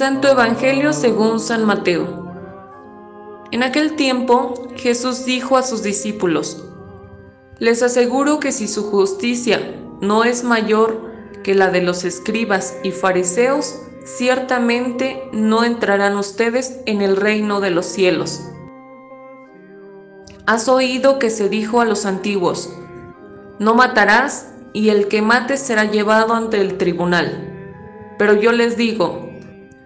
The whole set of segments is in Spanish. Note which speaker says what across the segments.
Speaker 1: Santo Evangelio según San Mateo. En aquel tiempo Jesús dijo a sus discípulos, Les aseguro que si su justicia no es mayor que la de los escribas y fariseos, ciertamente no entrarán ustedes en el reino de los cielos. Has oído que se dijo a los antiguos, no matarás y el que mate será llevado ante el tribunal. Pero yo les digo,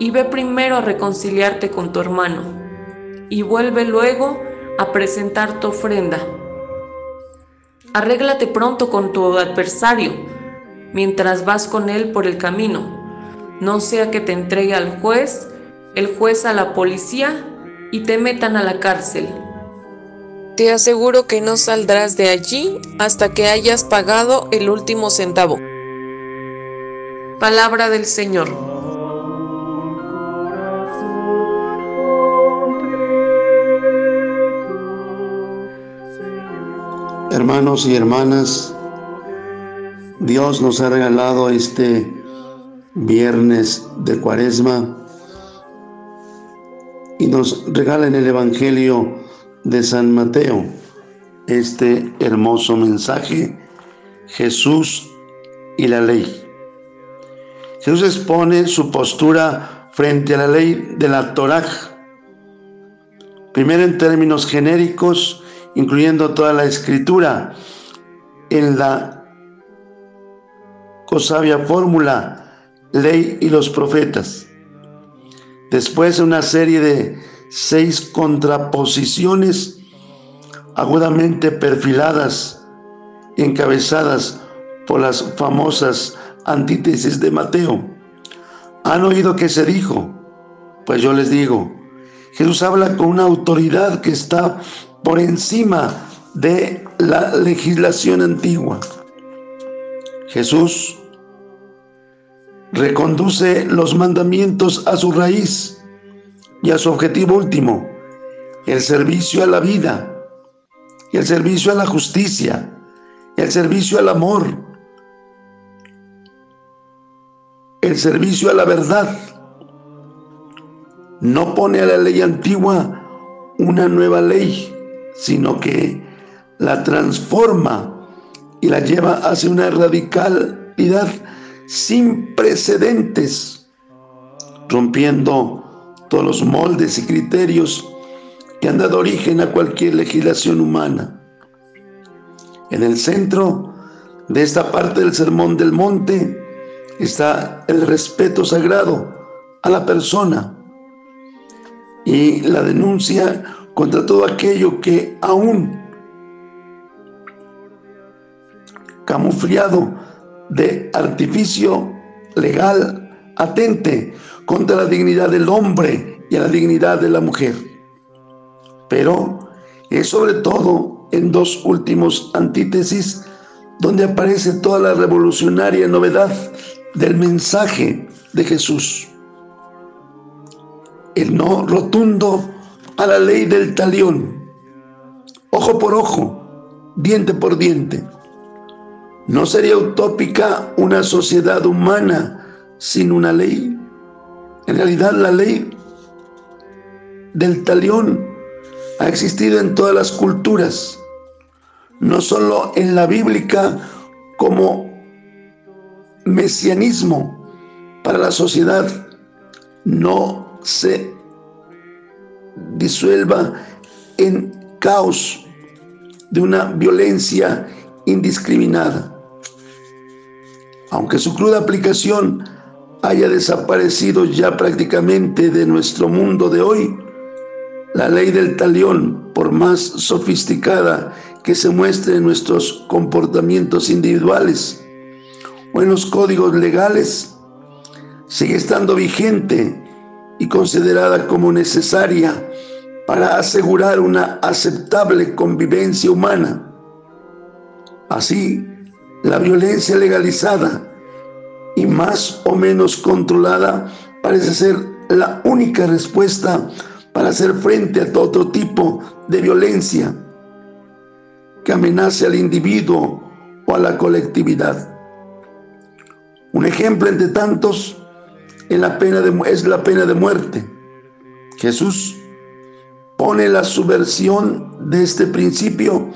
Speaker 1: y ve primero a reconciliarte con tu hermano y vuelve luego a presentar tu ofrenda. Arréglate pronto con tu adversario mientras vas con él por el camino, no sea que te entregue al juez, el juez a la policía y te metan a la cárcel. Te aseguro que no saldrás de allí hasta que hayas pagado el último centavo. Palabra del Señor.
Speaker 2: Hermanos y hermanas, Dios nos ha regalado este viernes de cuaresma y nos regala en el Evangelio de San Mateo este hermoso mensaje, Jesús y la ley. Jesús expone su postura frente a la ley de la Torah. Primero en términos genéricos, incluyendo toda la escritura, en la cosabia fórmula, ley y los profetas. Después una serie de seis contraposiciones agudamente perfiladas, encabezadas por las famosas antítesis de Mateo. ¿Han oído que se dijo? Pues yo les digo, Jesús habla con una autoridad que está por encima de la legislación antigua. Jesús reconduce los mandamientos a su raíz y a su objetivo último, el servicio a la vida, el servicio a la justicia, el servicio al amor, el servicio a la verdad. No pone a la ley antigua una nueva ley, sino que la transforma y la lleva hacia una radicalidad sin precedentes, rompiendo todos los moldes y criterios que han dado origen a cualquier legislación humana. En el centro de esta parte del Sermón del Monte, está el respeto sagrado a la persona y la denuncia contra todo aquello que aún camuflado de artificio legal atente contra la dignidad del hombre y a la dignidad de la mujer. Pero es sobre todo en dos últimos antítesis donde aparece toda la revolucionaria novedad del mensaje de Jesús. El no rotundo a la ley del talión, ojo por ojo, diente por diente. ¿No sería utópica una sociedad humana sin una ley? En realidad la ley del talión ha existido en todas las culturas, no solo en la bíblica como mesianismo para la sociedad no se disuelva en caos de una violencia indiscriminada. Aunque su cruda aplicación haya desaparecido ya prácticamente de nuestro mundo de hoy, la ley del talión, por más sofisticada que se muestre en nuestros comportamientos individuales, o en los códigos legales, sigue estando vigente y considerada como necesaria para asegurar una aceptable convivencia humana. Así, la violencia legalizada y más o menos controlada parece ser la única respuesta para hacer frente a todo tipo de violencia que amenace al individuo o a la colectividad. Un ejemplo entre tantos es la pena de, es la pena de muerte. Jesús pone la subversión de este principio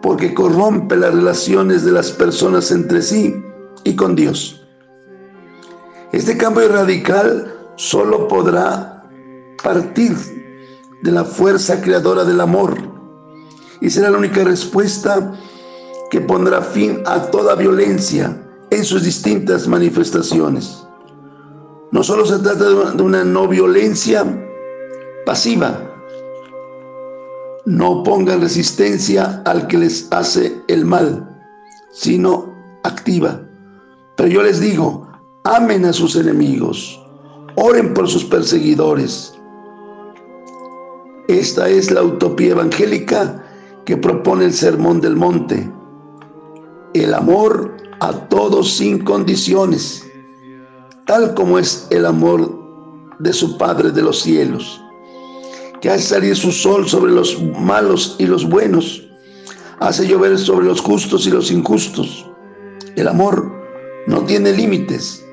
Speaker 2: porque corrompe las relaciones de las personas entre sí y con Dios. Este cambio radical solo podrá partir de la fuerza creadora del amor y será la única respuesta que pondrá fin a toda violencia en sus distintas manifestaciones. No solo se trata de una no violencia pasiva, no pongan resistencia al que les hace el mal, sino activa. Pero yo les digo, amen a sus enemigos, oren por sus perseguidores. Esta es la utopía evangélica que propone el Sermón del Monte. El amor a todos sin condiciones, tal como es el amor de su Padre de los cielos que hace salir su sol sobre los malos y los buenos, hace llover sobre los justos y los injustos. El amor no tiene límites,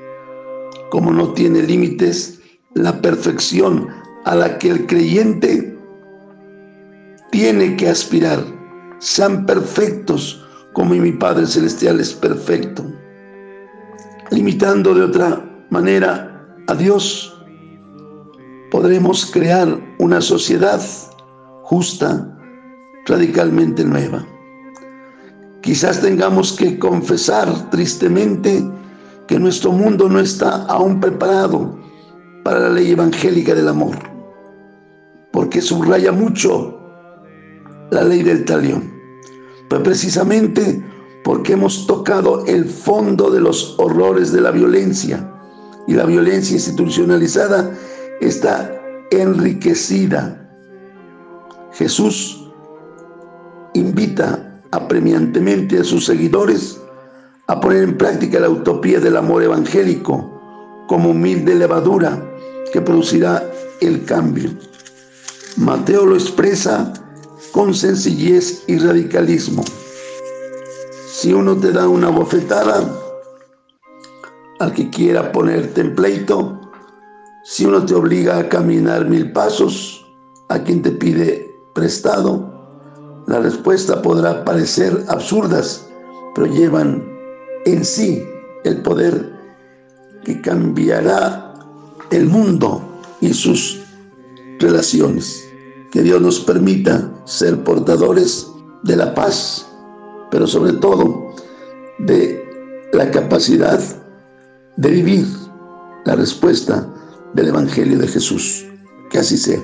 Speaker 2: como no tiene límites la perfección a la que el creyente tiene que aspirar. Sean perfectos como mi Padre Celestial es perfecto. Limitando de otra manera a Dios podremos crear una sociedad justa, radicalmente nueva. Quizás tengamos que confesar tristemente que nuestro mundo no está aún preparado para la ley evangélica del amor, porque subraya mucho la ley del talión. Pues precisamente porque hemos tocado el fondo de los horrores de la violencia y la violencia institucionalizada está enriquecida. Jesús invita apremiantemente a sus seguidores a poner en práctica la utopía del amor evangélico como humilde levadura que producirá el cambio. Mateo lo expresa con sencillez y radicalismo. Si uno te da una bofetada, al que quiera ponerte en pleito, si uno te obliga a caminar mil pasos, a quien te pide prestado, la respuesta podrá parecer absurdas, pero llevan en sí el poder que cambiará el mundo y sus relaciones. Que Dios nos permita ser portadores de la paz, pero sobre todo de la capacidad de vivir la respuesta del Evangelio de Jesús. Que así sea.